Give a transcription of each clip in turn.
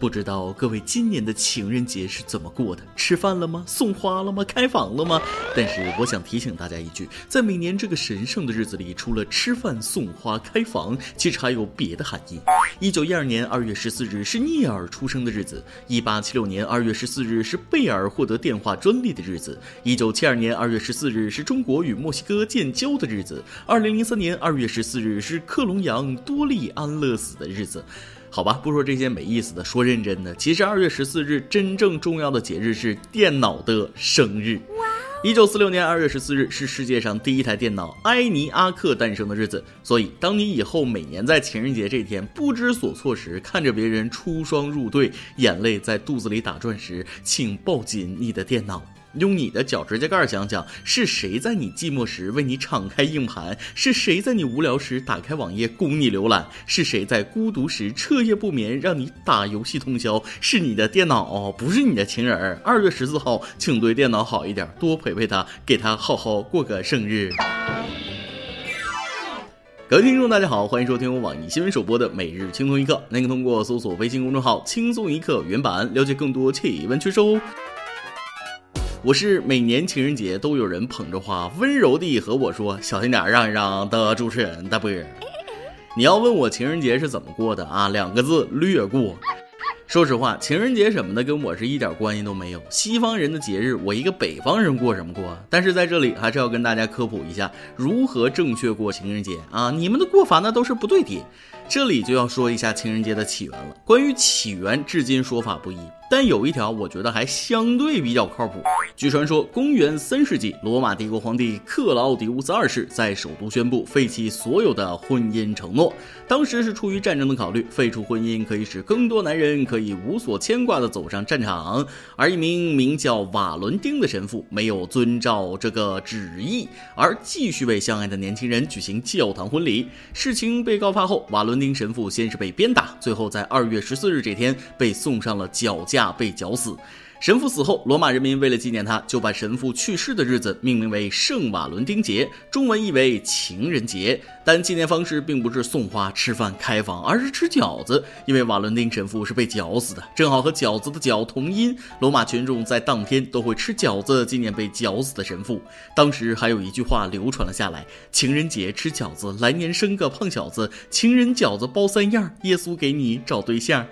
不知道各位今年的情人节是怎么过的？吃饭了吗？送花了吗？开房了吗？但是我想提醒大家一句，在每年这个神圣的日子里，除了吃饭、送花、开房，其实还有别的含义。一九一二年二月十四日是聂耳出生的日子；一八七六年二月十四日是贝尔获得电话专利的日子；一九七二年二月十四日是中国与墨西哥建交的日子；二零零三年二月十四日是克隆羊多利安乐死的日子。好吧，不说这些没意思的，说认真的。其实二月十四日真正重要的节日是电脑的生日。一九四六年二月十四日是世界上第一台电脑埃尼阿克诞生的日子。所以，当你以后每年在情人节这天不知所措时，看着别人出双入对，眼泪在肚子里打转时，请抱紧你的电脑。用你的脚趾甲盖想想，是谁在你寂寞时为你敞开硬盘？是谁在你无聊时打开网页供你浏览？是谁在孤独时彻夜不眠让你打游戏通宵？是你的电脑，不是你的情人。二月十四号，请对电脑好一点，多陪陪他，给他好好过个生日。各位听众，大家好，欢迎收听我网易新闻首播的每日轻松一刻。您可通过搜索微信公众号“轻松一刻”原版了解更多奇闻趣事哦。我是每年情人节都有人捧着花温柔地和我说“小心点，让一让”的主持人大波儿。你要问我情人节是怎么过的啊？两个字，略过。说实话，情人节什么的跟我是一点关系都没有。西方人的节日，我一个北方人过什么过啊？但是在这里还是要跟大家科普一下如何正确过情人节啊！你们的过法那都是不对的。这里就要说一下情人节的起源了。关于起源，至今说法不一。但有一条，我觉得还相对比较靠谱。据传说，公元三世纪，罗马帝国皇帝克劳迪乌斯二世在首都宣布废弃所有的婚姻承诺。当时是出于战争的考虑，废除婚姻可以使更多男人可以无所牵挂地走上战场。而一名名叫瓦伦丁的神父没有遵照这个旨意，而继续为相爱的年轻人举行教堂婚礼。事情被告发后，瓦伦丁神父先是被鞭打，最后在二月十四日这天被送上了绞架。被绞死。神父死后，罗马人民为了纪念他，就把神父去世的日子命名为圣瓦伦丁节，中文译为情人节。但纪念方式并不是送花、吃饭、开房，而是吃饺子，因为瓦伦丁神父是被绞死的，正好和饺子的“饺”同音。罗马群众在当天都会吃饺子纪念被绞死的神父。当时还有一句话流传了下来：“情人节吃饺子，来年生个胖小子。情人饺子包三样，耶稣给你找对象。”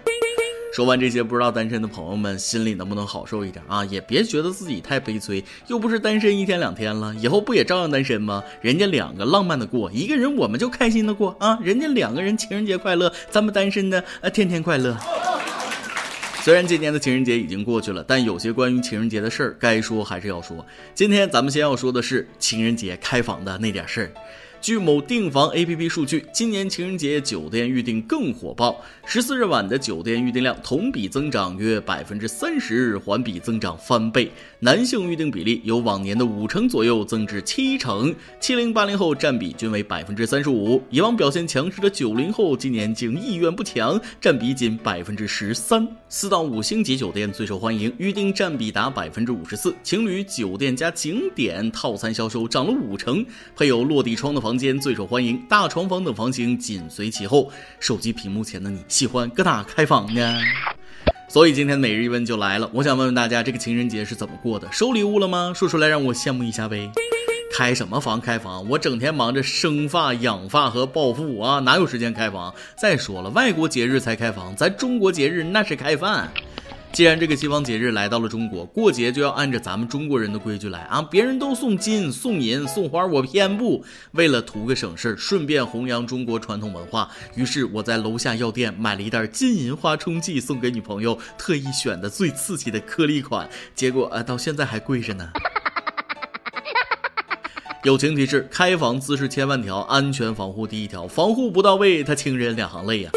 说完这些，不知道单身的朋友们心里能不能好受一点啊？也别觉得自己太悲催，又不是单身一天两天了，以后不也照样单身吗？人家两个浪漫的过，一个人我们就开心的过啊！人家两个人情人节快乐，咱们单身的呃天天快乐。虽然今年的情人节已经过去了，但有些关于情人节的事儿该说还是要说。今天咱们先要说的是情人节开房的那点事儿。据某订房 APP 数据，今年情人节酒店预订更火爆。十四日晚的酒店预订量同比增长约百分之三十，环比增长翻倍。男性预订比例由往年的五成左右增至七成，七零八零后占比均为百分之三十五。以往表现强势的九零后，今年竟意愿不强，占比仅百分之十三。四到五星级酒店最受欢迎，预订占比达百分之五十四。情侣酒店加景点套餐销售涨了五成，配有落地窗的房。房间最受欢迎，大床房等房型紧随其后。手机屏幕前的你喜欢搁哪开房呢？所以今天每日一问就来了，我想问问大家，这个情人节是怎么过的？收礼物了吗？说出来让我羡慕一下呗。开什么房？开房？我整天忙着生发、养发和暴富啊，哪有时间开房？再说了，外国节日才开房，咱中国节日那是开饭。既然这个西方节日来到了中国，过节就要按着咱们中国人的规矩来啊！别人都送金、送银、送花，我偏不。为了图个省事儿，顺便弘扬中国传统文化，于是我在楼下药店买了一袋金银花冲剂送给女朋友，特意选的最刺激的颗粒款，结果啊，到现在还跪着呢。友情提示：开房姿势千万条，安全防护第一条，防护不到位，他情人两行泪呀。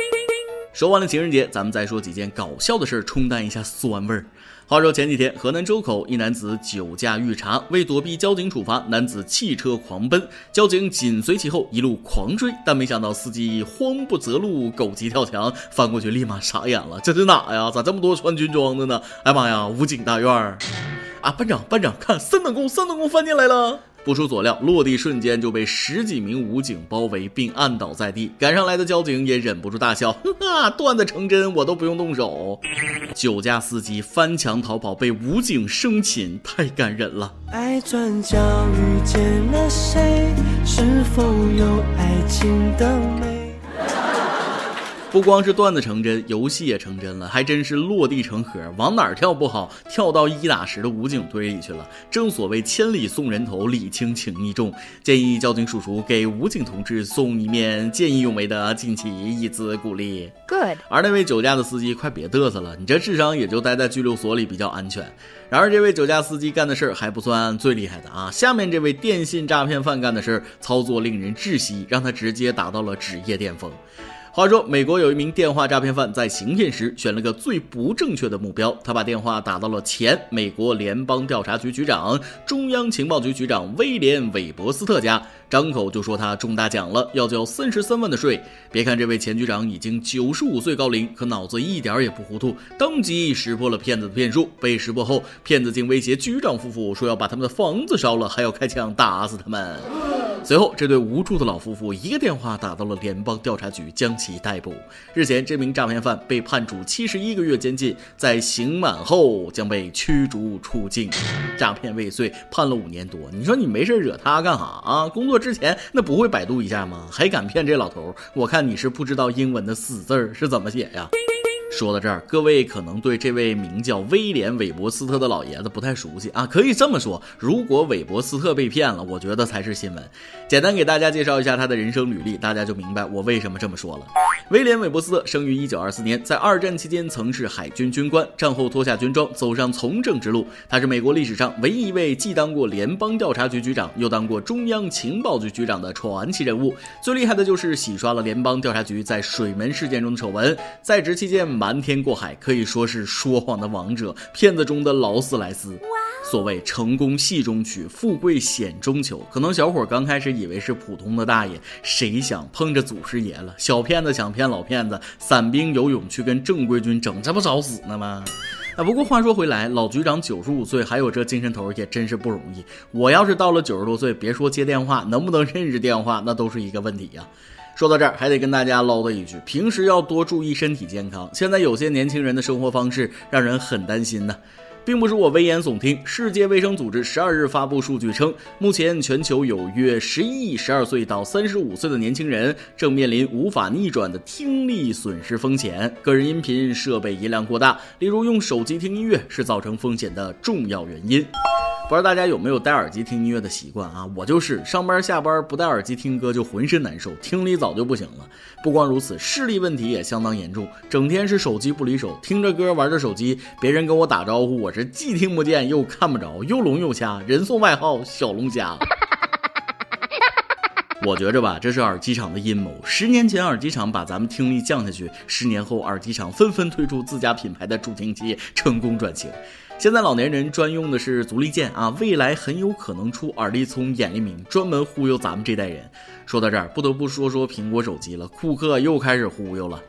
说完了情人节，咱们再说几件搞笑的事儿，冲淡一下酸味儿。话说前几天，河南周口一男子酒驾遇查，为躲避交警处罚，男子弃车狂奔，交警紧随其后一路狂追，但没想到司机慌不择路，狗急跳墙，翻过去立马傻眼了，这是哪呀？咋这么多穿军装的呢？哎妈呀，武警大院儿！啊，班长班长，看三等功三等功翻进来了。不出所料，落地瞬间就被十几名武警包围并按倒在地。赶上来的交警也忍不住大笑：“哈哈，段子成真，我都不用动手。”酒驾司机翻墙逃跑被武警生擒，太感人了。爱转角遇见了谁？是否有爱情的美？不光是段子成真，游戏也成真了，还真是落地成盒。往哪儿跳不好，跳到一打十的武警堆里去了。正所谓千里送人头，礼轻情意重。建议交警叔叔给武警同志送一面见义勇为的锦旗，以资鼓励。Good。而那位酒驾的司机，快别嘚瑟了，你这智商也就待在拘留所里比较安全。然而，这位酒驾司机干的事儿还不算最厉害的啊，下面这位电信诈骗犯干的事儿，操作令人窒息，让他直接达到了职业巅峰。话说，美国有一名电话诈骗犯在行骗时选了个最不正确的目标，他把电话打到了前美国联邦调查局局长、中央情报局局长威廉·韦伯斯特家，张口就说他中大奖了，要交三十三万的税。别看这位前局长已经九十五岁高龄，可脑子一点也不糊涂，当即识破了骗子的骗术。被识破后，骗子竟威胁局长夫妇说要把他们的房子烧了，还要开枪打死他们。随后，这对无助的老夫妇一个电话打到了联邦调查局，将其逮捕。日前，这名诈骗犯被判处七十一个月监禁，在刑满后将被驱逐出境。诈骗未遂，判了五年多。你说你没事惹他干哈啊？工作之前那不会百度一下吗？还敢骗这老头？我看你是不知道英文的“死”字是怎么写呀？说到这儿，各位可能对这位名叫威廉·韦伯斯特的老爷子不太熟悉啊。可以这么说，如果韦伯斯特被骗了，我觉得才是新闻。简单给大家介绍一下他的人生履历，大家就明白我为什么这么说了。威廉·韦伯斯特生于1924年，在二战期间曾是海军军官，战后脱下军装，走上从政之路。他是美国历史上唯一一位既当过联邦调查局局长，又当过中央情报局局长的传奇人物。最厉害的就是洗刷了联邦调查局在水门事件中的丑闻。在职期间，瞒天过海，可以说是说谎的王者，骗子中的劳斯莱斯。所谓成功戏中取，富贵险中求。可能小伙刚开始以为是普通的大爷，谁想碰着祖师爷了？小骗子想骗老骗子，散兵游勇去跟正规军整，这不找死呢吗？啊，不过话说回来，老局长九十五岁还有这精神头，也真是不容易。我要是到了九十多岁，别说接电话，能不能认识电话，那都是一个问题呀。说到这儿，还得跟大家唠叨一句：平时要多注意身体健康。现在有些年轻人的生活方式让人很担心呢。并不是我危言耸听。世界卫生组织十二日发布数据称，目前全球有约十一亿十二岁到三十五岁的年轻人正面临无法逆转的听力损失风险。个人音频设备音量过大，例如用手机听音乐，是造成风险的重要原因。不知道大家有没有戴耳机听音乐的习惯啊？我就是上班下班不戴耳机听歌就浑身难受，听力早就不行了。不光如此，视力问题也相当严重，整天是手机不离手，听着歌玩着手机，别人跟我打招呼，我是既听不见又看不着，又聋又瞎，人送外号小龙虾。我觉着吧，这是耳机厂的阴谋。十年前耳机厂把咱们听力降下去，十年后耳机厂纷纷推出自家品牌的助听器，成功转型。现在老年人专用的是足力健啊，未来很有可能出耳力聪、眼力明，专门忽悠咱们这代人。说到这儿，不得不说说苹果手机了，库克又开始忽悠了。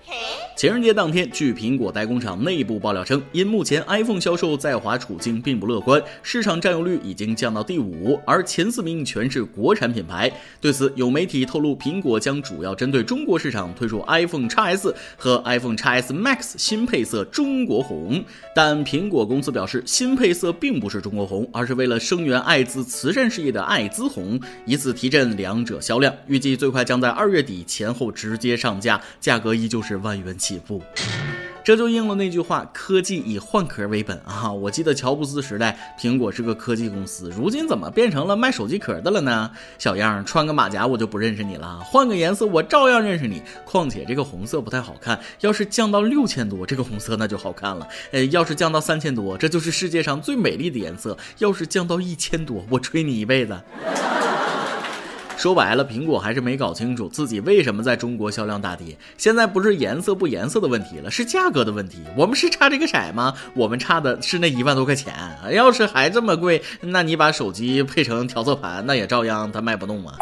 情人节当天，据苹果代工厂内部爆料称，因目前 iPhone 销售在华处境并不乐观，市场占有率已经降到第五，而前四名全是国产品牌。对此，有媒体透露，苹果将主要针对中国市场推出 iPhone XS 和 iPhone XS Max 新配色中国红，但苹果公司表示。新配色并不是中国红，而是为了声援艾滋慈善事业的艾滋红，以此提振两者销量。预计最快将在二月底前后直接上架，价格依旧是万元起起步。这就应了那句话：科技以换壳为本啊！我记得乔布斯时代，苹果是个科技公司，如今怎么变成了卖手机壳的了呢？小样，穿个马甲我就不认识你了，换个颜色我照样认识你。况且这个红色不太好看，要是降到六千多，这个红色那就好看了。呃，要是降到三千多，这就是世界上最美丽的颜色。要是降到一千多，我吹你一辈子。说白了，苹果还是没搞清楚自己为什么在中国销量大跌。现在不是颜色不颜色的问题了，是价格的问题。我们是差这个色吗？我们差的是那一万多块钱。要是还这么贵，那你把手机配成调色盘，那也照样它卖不动啊。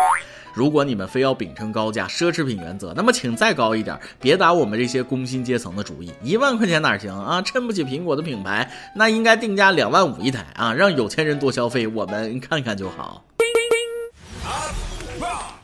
如果你们非要秉承高价奢侈品原则，那么请再高一点，别打我们这些工薪阶层的主意。一万块钱哪行啊？衬不起苹果的品牌，那应该定价两万五一台啊，让有钱人多消费，我们看看就好。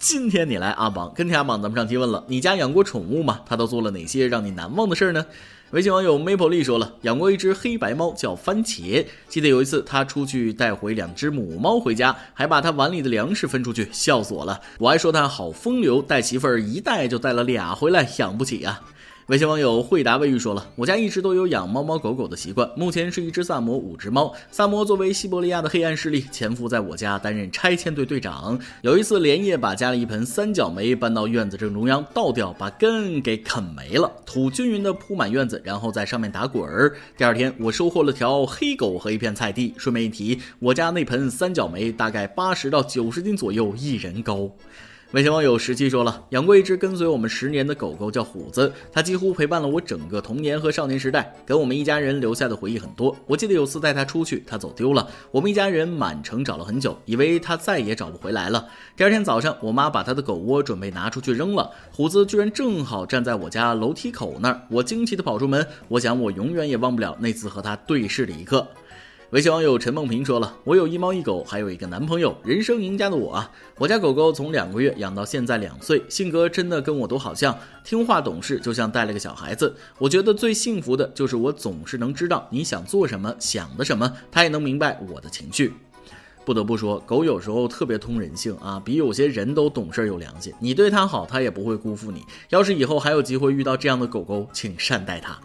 今天你来阿榜，跟天阿榜咱们上期问了，你家养过宠物吗？它都做了哪些让你难忘的事儿呢？微信网友 Maplely 说了，养过一只黑白猫，叫番茄。记得有一次他出去带回两只母猫回家，还把他碗里的粮食分出去，笑死我了。我还说他好风流，带媳妇儿一带就带了俩回来，养不起啊。微信网友惠达卫浴说了：“我家一直都有养猫猫狗狗的习惯，目前是一只萨摩，五只猫。萨摩作为西伯利亚的黑暗势力，潜伏在我家担任拆迁队队长。有一次连夜把家里一盆三角梅搬到院子正中央，倒掉，把根给啃没了，土均匀的铺满院子，然后在上面打滚儿。第二天，我收获了条黑狗和一片菜地。顺便一提，我家那盆三角梅大概八十到九十斤左右，一人高。”微信网友十七说了，养过一只跟随我们十年的狗狗，叫虎子，它几乎陪伴了我整个童年和少年时代，给我们一家人留下的回忆很多。我记得有次带它出去，它走丢了，我们一家人满城找了很久，以为它再也找不回来了。第二天早上，我妈把它的狗窝准备拿出去扔了，虎子居然正好站在我家楼梯口那儿，我惊奇的跑出门，我想我永远也忘不了那次和它对视的一刻。微信网友陈梦平说了：“我有一猫一狗，还有一个男朋友，人生赢家的我啊！我家狗狗从两个月养到现在两岁，性格真的跟我都好像，听话懂事，就像带了个小孩子。我觉得最幸福的就是我总是能知道你想做什么，想的什么，它也能明白我的情绪。不得不说，狗有时候特别通人性啊，比有些人都懂事有良心。你对它好，它也不会辜负你。要是以后还有机会遇到这样的狗狗，请善待它。”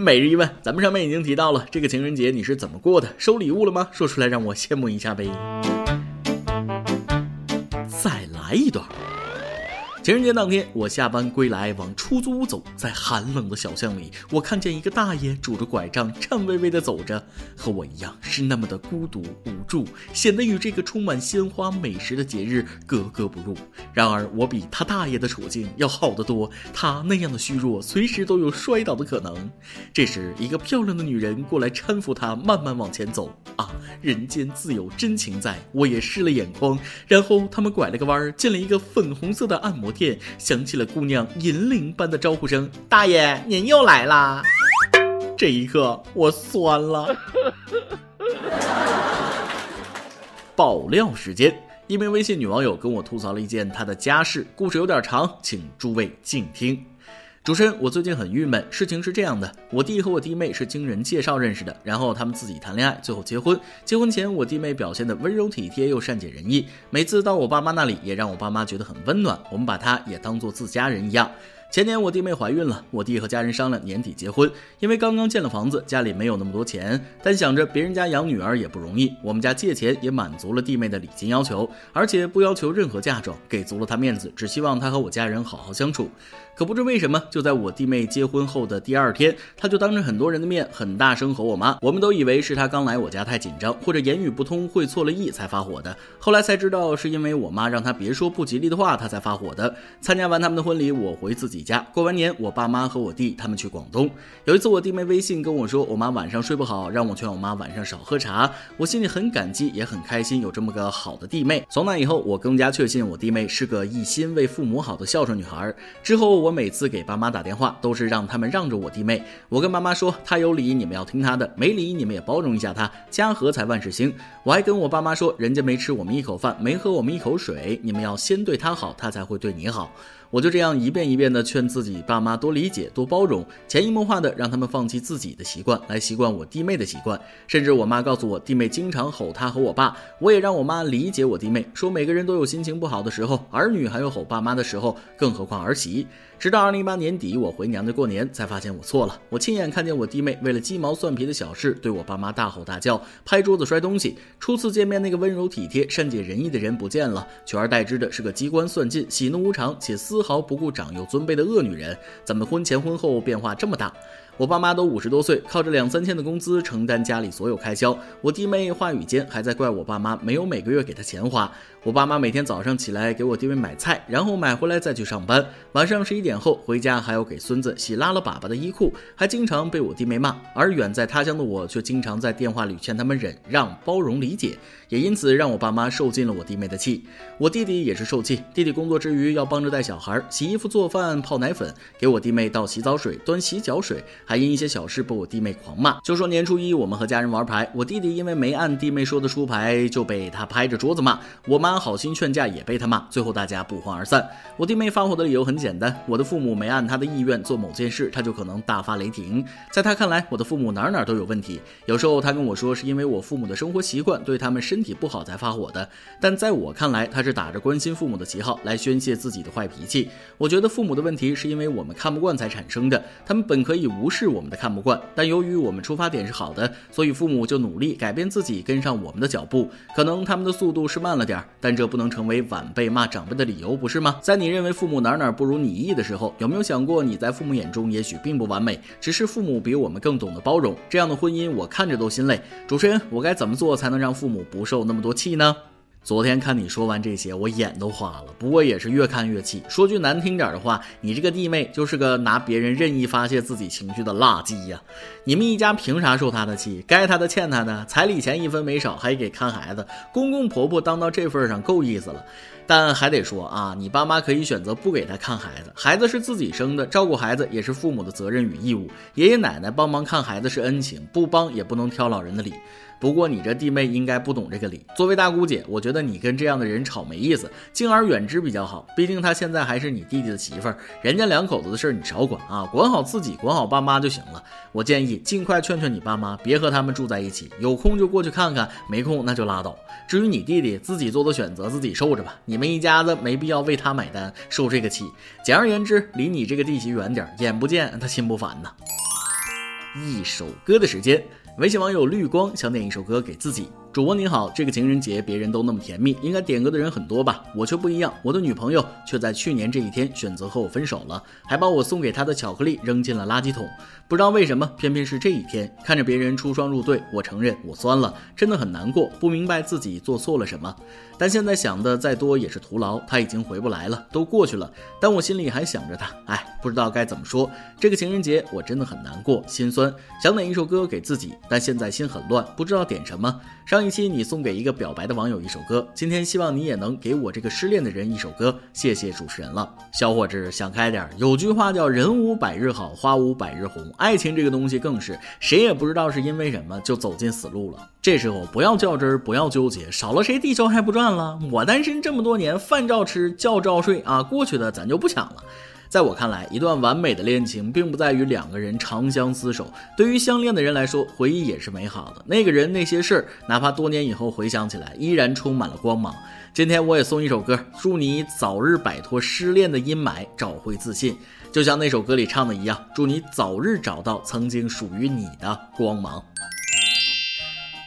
每日一问，咱们上面已经提到了，这个情人节你是怎么过的？收礼物了吗？说出来让我羡慕一下呗。再来一段。情人节当天，我下班归来，往出租屋走，在寒冷的小巷里，我看见一个大爷拄着拐杖，颤巍巍地走着，和我一样是那么的孤独无助，显得与这个充满鲜花美食的节日格格不入。然而，我比他大爷的处境要好得多，他那样的虚弱，随时都有摔倒的可能。这时，一个漂亮的女人过来搀扶他，慢慢往前走。啊，人间自有真情在，我也湿了眼眶。然后他们拐了个弯，进了一个粉红色的按摩。片，响起了姑娘银铃般的招呼声：“大爷，您又来啦！”这一刻，我酸了。爆料时间，一名微信女网友跟我吐槽了一件她的家事，故事有点长，请诸位静听。主持人，我最近很郁闷。事情是这样的，我弟和我弟妹是经人介绍认识的，然后他们自己谈恋爱，最后结婚。结婚前，我弟妹表现的温柔体贴又善解人意，每次到我爸妈那里，也让我爸妈觉得很温暖。我们把她也当做自家人一样。前年我弟妹怀孕了，我弟和家人商量年底结婚，因为刚刚建了房子，家里没有那么多钱，但想着别人家养女儿也不容易，我们家借钱也满足了弟妹的礼金要求，而且不要求任何嫁妆，给足了她面子，只希望她和我家人好好相处。可不知为什么，就在我弟妹结婚后的第二天，他就当着很多人的面很大声吼我妈，我们都以为是他刚来我家太紧张，或者言语不通会错了意才发火的，后来才知道是因为我妈让他别说不吉利的话，他才发火的。参加完他们的婚礼，我回自己。家过完年，我爸妈和我弟他们去广东。有一次，我弟妹微信跟我说，我妈晚上睡不好，让我劝我妈晚上少喝茶。我心里很感激，也很开心，有这么个好的弟妹。从那以后，我更加确信我弟妹是个一心为父母好的孝顺女孩。之后，我我每次给爸妈打电话，都是让他们让着我弟妹。我跟爸妈说，他有理，你们要听他的；没理，你们也包容一下他。家和才万事兴。我还跟我爸妈说，人家没吃我们一口饭，没喝我们一口水，你们要先对他好，他才会对你好。我就这样一遍一遍地劝自己爸妈多理解、多包容，潜移默化地让他们放弃自己的习惯，来习惯我弟妹的习惯。甚至我妈告诉我，弟妹经常吼她和我爸，我也让我妈理解我弟妹，说每个人都有心情不好的时候，儿女还有吼爸妈的时候，更何况儿媳。直到二零一八年底，我回娘家过年，才发现我错了。我亲眼看见我弟妹为了鸡毛蒜皮的小事，对我爸妈大吼大叫，拍桌子摔东西。初次见面那个温柔体贴、善解人意的人不见了，取而代之的是个机关算尽、喜怒无常且丝毫不顾长幼尊卑的恶女人。怎么婚前婚后变化这么大？我爸妈都五十多岁，靠着两三千的工资承担家里所有开销。我弟妹话语间还在怪我爸妈没有每个月给她钱花。我爸妈每天早上起来给我弟妹买菜，然后买回来再去上班。晚上十一点后回家还要给孙子洗拉了粑粑的衣裤，还经常被我弟妹骂。而远在他乡的我却经常在电话里劝他们忍让、包容、理解，也因此让我爸妈受尽了我弟妹的气。我弟弟也是受气，弟弟工作之余要帮着带小孩，洗衣服、做饭、泡奶粉，给我弟妹倒洗澡水、端洗脚水。还因一些小事被我弟妹狂骂。就说年初一我们和家人玩牌，我弟弟因为没按弟妹说的出牌，就被他拍着桌子骂。我妈好心劝架也被他骂，最后大家不欢而散。我弟妹发火的理由很简单，我的父母没按他的意愿做某件事，他就可能大发雷霆。在他看来，我的父母哪哪都有问题。有时候他跟我说是因为我父母的生活习惯对他们身体不好才发火的，但在我看来，他是打着关心父母的旗号来宣泄自己的坏脾气。我觉得父母的问题是因为我们看不惯才产生的，他们本可以无视是我们的看不惯，但由于我们出发点是好的，所以父母就努力改变自己，跟上我们的脚步。可能他们的速度是慢了点儿，但这不能成为晚辈骂长辈的理由，不是吗？在你认为父母哪哪不如你意的时候，有没有想过你在父母眼中也许并不完美，只是父母比我们更懂得包容。这样的婚姻我看着都心累。主持人，我该怎么做才能让父母不受那么多气呢？昨天看你说完这些，我眼都花了。不过也是越看越气。说句难听点的话，你这个弟妹就是个拿别人任意发泄自己情绪的垃圾呀！你们一家凭啥受她的气？该她的欠她的，彩礼钱一分没少，还给看孩子，公公婆婆当到这份上够意思了。但还得说啊，你爸妈可以选择不给他看孩子，孩子是自己生的，照顾孩子也是父母的责任与义务。爷爷奶奶帮忙看孩子是恩情，不帮也不能挑老人的理。不过你这弟妹应该不懂这个理。作为大姑姐，我觉得你跟这样的人吵没意思，敬而远之比较好。毕竟她现在还是你弟弟的媳妇儿，人家两口子的事儿你少管啊，管好自己，管好爸妈就行了。我建议尽快劝劝你爸妈，别和他们住在一起，有空就过去看看，没空那就拉倒。至于你弟弟自己做的选择，自己受着吧。你们一家子没必要为他买单，受这个气。简而言之，离你这个弟媳远点，眼不见他心不烦呐。一首歌的时间。微信网友绿光想点一首歌给自己。主播你好，这个情人节别人都那么甜蜜，应该点歌的人很多吧？我却不一样，我的女朋友却在去年这一天选择和我分手了，还把我送给她的巧克力扔进了垃圾桶。不知道为什么，偏偏是这一天，看着别人出双入对，我承认我酸了，真的很难过，不明白自己做错了什么。但现在想的再多也是徒劳，他已经回不来了，都过去了。但我心里还想着他，哎，不知道该怎么说。这个情人节我真的很难过，心酸，想点一首歌给自己，但现在心很乱，不知道点什么。上一期你送给一个表白的网友一首歌，今天希望你也能给我这个失恋的人一首歌，谢谢主持人了，小伙子想开点。有句话叫人无百日好，花无百日红，爱情这个东西更是，谁也不知道是因为什么就走进死路了。这时候不要较真儿，不要纠结，少了谁地球还不转了？我单身这么多年，饭照吃，觉照睡啊，过去的咱就不抢了。在我看来，一段完美的恋情并不在于两个人长相厮守。对于相恋的人来说，回忆也是美好的。那个人那些事儿，哪怕多年以后回想起来，依然充满了光芒。今天我也送一首歌，祝你早日摆脱失恋的阴霾，找回自信。就像那首歌里唱的一样，祝你早日找到曾经属于你的光芒。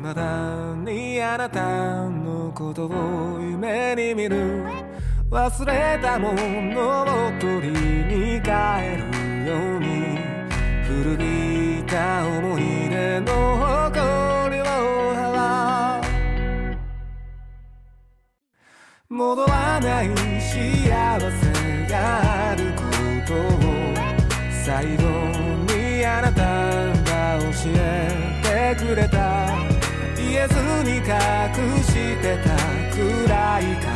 未だにあなたのことを夢に見る。忘れたものを取りに帰るように古びた思い出の誇りを払う戻らない幸せがあることを最後にあなたが教えてくれた。ずに隠してたくらいか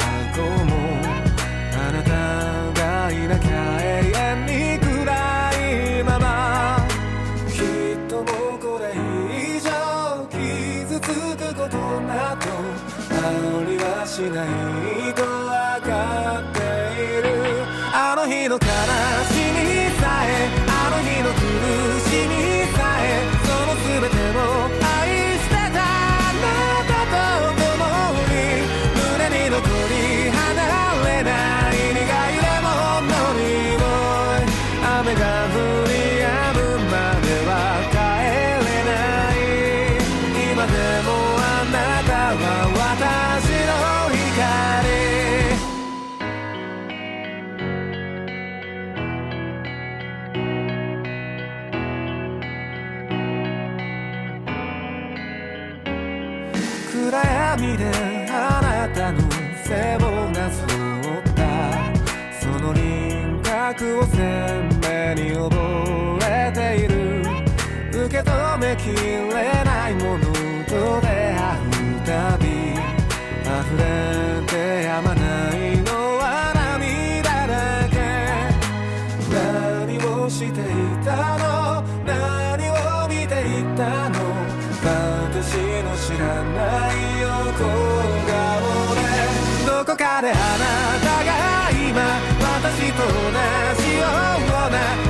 たの私の知らない横顔で。どこかであなたが今私と同じような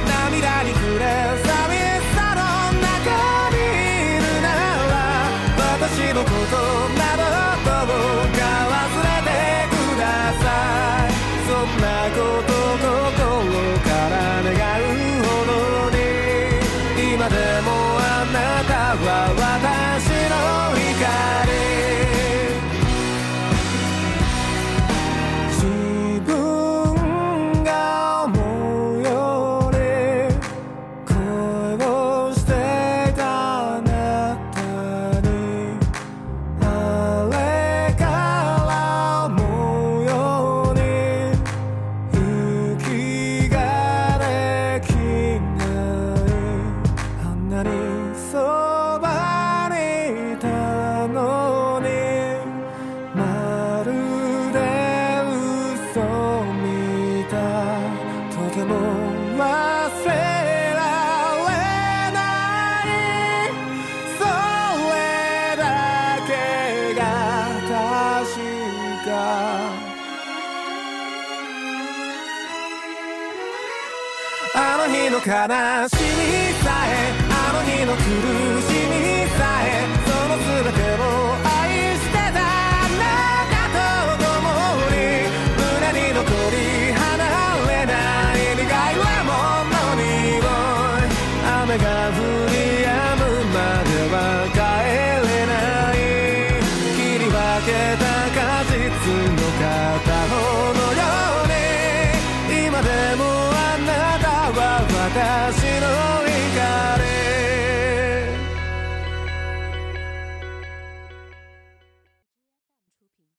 あの日の悲しみさえあの日の狂い